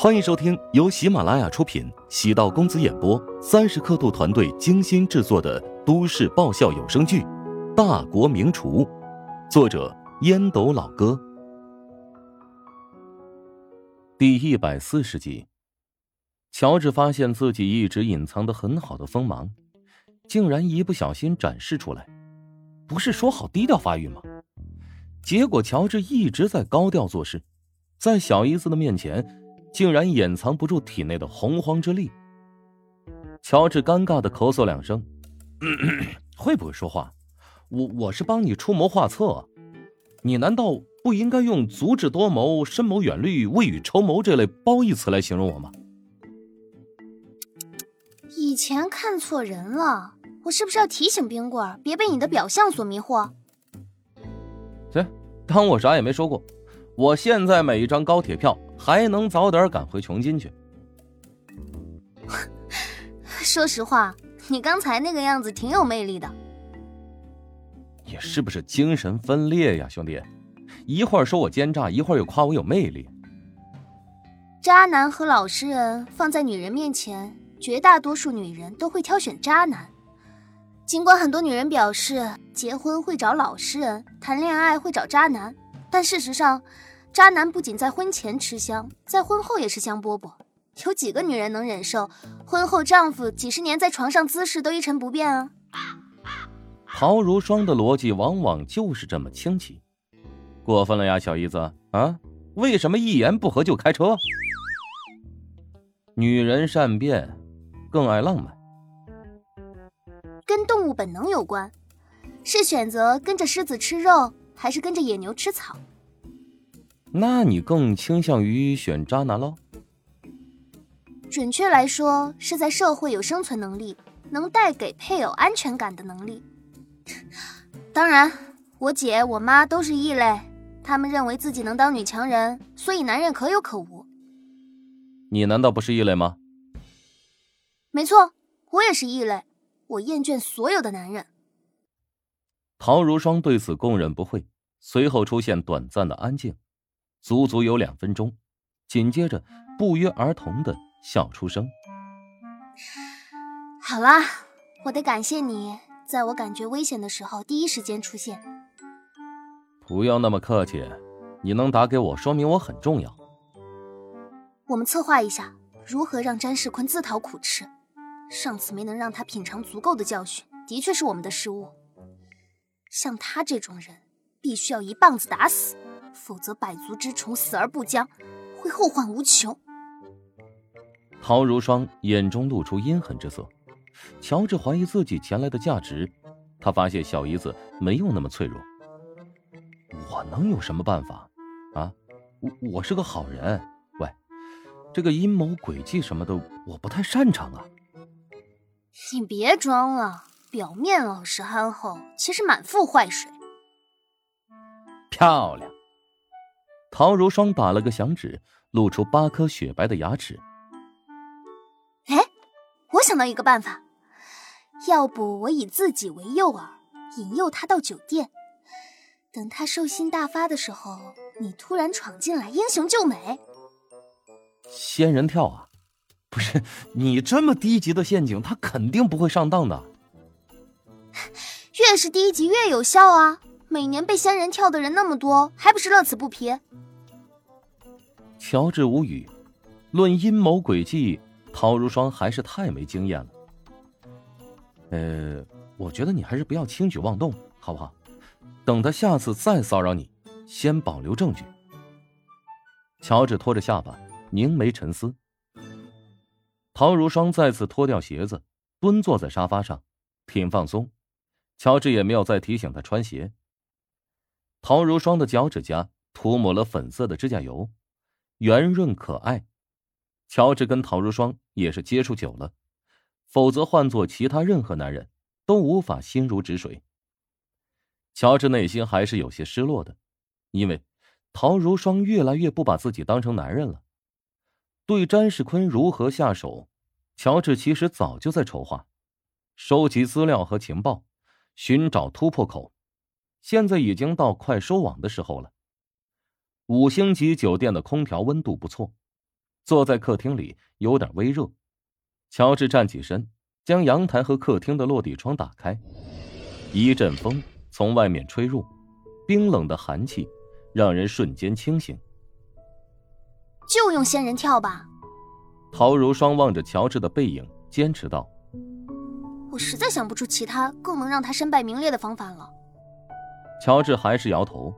欢迎收听由喜马拉雅出品、喜道公子演播、三十刻度团队精心制作的都市爆笑有声剧《大国名厨》，作者烟斗老哥，第一百四十集。乔治发现自己一直隐藏的很好的锋芒，竟然一不小心展示出来。不是说好低调发育吗？结果乔治一直在高调做事，在小姨子的面前。竟然掩藏不住体内的洪荒之力。乔治尴尬的咳嗽两声，会不会说话？我我是帮你出谋划策，你难道不应该用足智多谋、深谋远虑、未雨绸缪这类褒义词来形容我吗？以前看错人了，我是不是要提醒冰棍别被你的表象所迷惑？行，当我啥也没说过。我现在买一张高铁票，还能早点赶回琼金去。说实话，你刚才那个样子挺有魅力的。你是不是精神分裂呀，兄弟？一会儿说我奸诈，一会儿又夸我有魅力。渣男和老实人放在女人面前，绝大多数女人都会挑选渣男。尽管很多女人表示结婚会找老实人，谈恋爱会找渣男，但事实上。渣男不仅在婚前吃香，在婚后也是香饽饽。有几个女人能忍受婚后丈夫几十年在床上姿势都一成不变啊？陶如霜的逻辑往往就是这么清奇，过分了呀，小姨子啊！为什么一言不合就开车？女人善变，更爱浪漫，跟动物本能有关，是选择跟着狮子吃肉，还是跟着野牛吃草？那你更倾向于选渣男喽？准确来说，是在社会有生存能力，能带给配偶安全感的能力。当然，我姐、我妈都是异类，他们认为自己能当女强人，所以男人可有可无。你难道不是异类吗？没错，我也是异类。我厌倦所有的男人。陶如霜对此供认不讳，随后出现短暂的安静。足足有两分钟，紧接着不约而同的笑出声。好啦，我得感谢你，在我感觉危险的时候第一时间出现。不要那么客气，你能打给我，说明我很重要。我们策划一下，如何让詹世坤自讨苦吃。上次没能让他品尝足够的教训，的确是我们的失误。像他这种人，必须要一棒子打死。否则，百足之虫死而不僵，会后患无穷。陶如霜眼中露出阴狠之色。乔治怀疑自己前来的价值，他发现小姨子没有那么脆弱。我能有什么办法？啊，我我是个好人。喂，这个阴谋诡计什么的，我不太擅长啊。你别装了，表面老实憨厚，其实满腹坏水。漂亮。陶如霜打了个响指，露出八颗雪白的牙齿。哎，我想到一个办法，要不我以自己为诱饵，引诱他到酒店，等他兽性大发的时候，你突然闯进来，英雄救美。仙人跳啊！不是你这么低级的陷阱，他肯定不会上当的。越是低级越有效啊！每年被仙人跳的人那么多，还不是乐此不疲？乔治无语，论阴谋诡计，陶如霜还是太没经验了。呃，我觉得你还是不要轻举妄动，好不好？等他下次再骚扰你，先保留证据。乔治拖着下巴，凝眉沉思。陶如霜再次脱掉鞋子，蹲坐在沙发上，挺放松。乔治也没有再提醒他穿鞋。陶如霜的脚趾甲涂抹了粉色的指甲油。圆润可爱，乔治跟陶如霜也是接触久了，否则换做其他任何男人，都无法心如止水。乔治内心还是有些失落的，因为陶如霜越来越不把自己当成男人了。对詹世坤如何下手，乔治其实早就在筹划，收集资料和情报，寻找突破口，现在已经到快收网的时候了。五星级酒店的空调温度不错，坐在客厅里有点微热。乔治站起身，将阳台和客厅的落地窗打开，一阵风从外面吹入，冰冷的寒气让人瞬间清醒。就用仙人跳吧。陶如霜望着乔治的背影，坚持道：“我实在想不出其他更能让他身败名裂的方法了。”乔治还是摇头，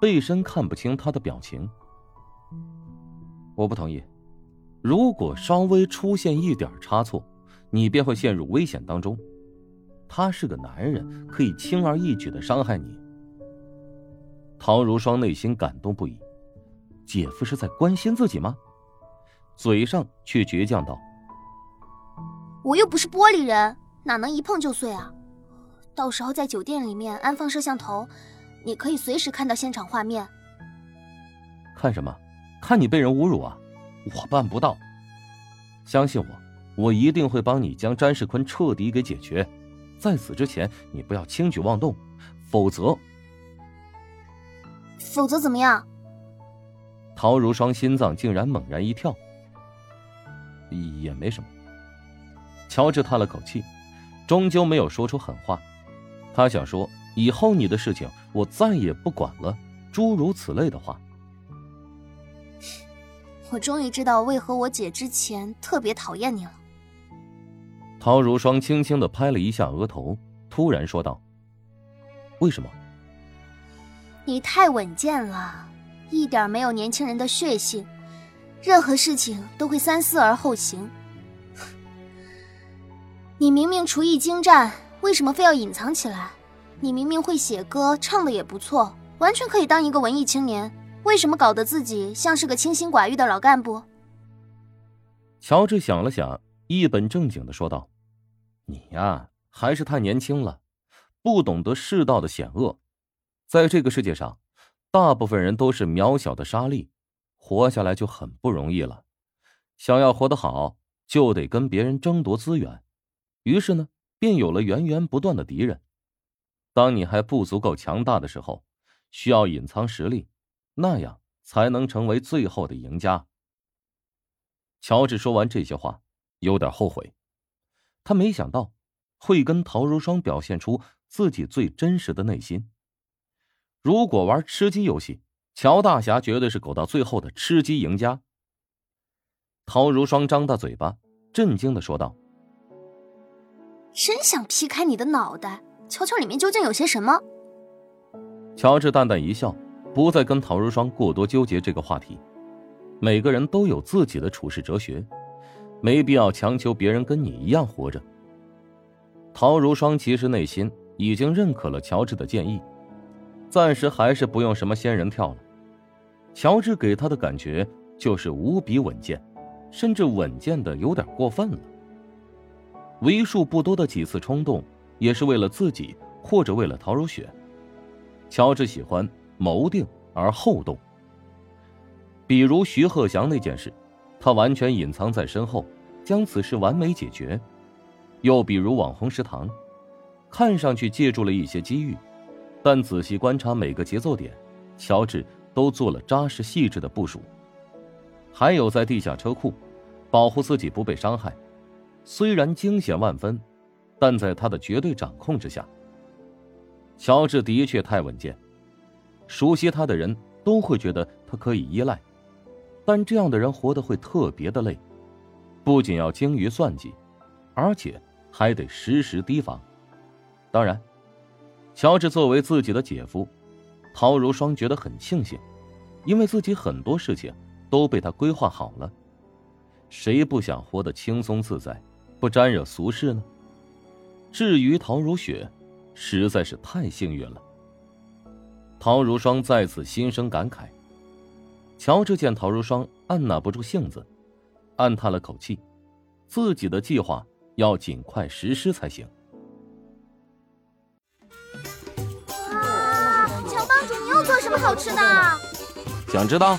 背身看不清他的表情。我不同意。如果稍微出现一点差错，你便会陷入危险当中。他是个男人，可以轻而易举的伤害你。陶如霜内心感动不已，姐夫是在关心自己吗？嘴上却倔强道：“我又不是玻璃人，哪能一碰就碎啊？到时候在酒店里面安放摄像头，你可以随时看到现场画面。看什么？看你被人侮辱啊！我办不到。相信我，我一定会帮你将詹世坤彻底给解决。在此之前，你不要轻举妄动，否则……否则怎么样？”陶如霜心脏竟然猛然一跳。也没什么。乔治叹了口气，终究没有说出狠话。他想说：“以后你的事情我再也不管了。”诸如此类的话。我终于知道为何我姐之前特别讨厌你了。陶如霜轻轻的拍了一下额头，突然说道：“为什么？”你太稳健了，一点没有年轻人的血性。任何事情都会三思而后行。你明明厨艺精湛，为什么非要隐藏起来？你明明会写歌，唱的也不错，完全可以当一个文艺青年，为什么搞得自己像是个清心寡欲的老干部？乔治想了想，一本正经的说道：“你呀，还是太年轻了，不懂得世道的险恶。在这个世界上，大部分人都是渺小的沙粒。”活下来就很不容易了，想要活得好，就得跟别人争夺资源，于是呢，便有了源源不断的敌人。当你还不足够强大的时候，需要隐藏实力，那样才能成为最后的赢家。乔治说完这些话，有点后悔，他没想到会跟陶如霜表现出自己最真实的内心。如果玩吃鸡游戏。乔大侠绝对是苟到最后的吃鸡赢家。陶如霜张大嘴巴，震惊的说道：“真想劈开你的脑袋，瞧瞧里面究竟有些什么。”乔治淡淡一笑，不再跟陶如霜过多纠结这个话题。每个人都有自己的处世哲学，没必要强求别人跟你一样活着。陶如霜其实内心已经认可了乔治的建议，暂时还是不用什么仙人跳了。乔治给他的感觉就是无比稳健，甚至稳健的有点过分了。为数不多的几次冲动，也是为了自己或者为了陶如雪。乔治喜欢谋定而后动。比如徐鹤翔那件事，他完全隐藏在身后，将此事完美解决；又比如网红食堂，看上去借助了一些机遇，但仔细观察每个节奏点，乔治。都做了扎实细致的部署，还有在地下车库，保护自己不被伤害。虽然惊险万分，但在他的绝对掌控之下。乔治的确太稳健，熟悉他的人都会觉得他可以依赖，但这样的人活得会特别的累，不仅要精于算计，而且还得时时提防。当然，乔治作为自己的姐夫。陶如霜觉得很庆幸，因为自己很多事情都被他规划好了。谁不想活得轻松自在，不沾惹俗事呢？至于陶如雪，实在是太幸运了。陶如霜再次心生感慨。乔治见陶如霜按捺不住性子，暗叹了口气，自己的计划要尽快实施才行乔帮主你又做。什么好吃的？想知道？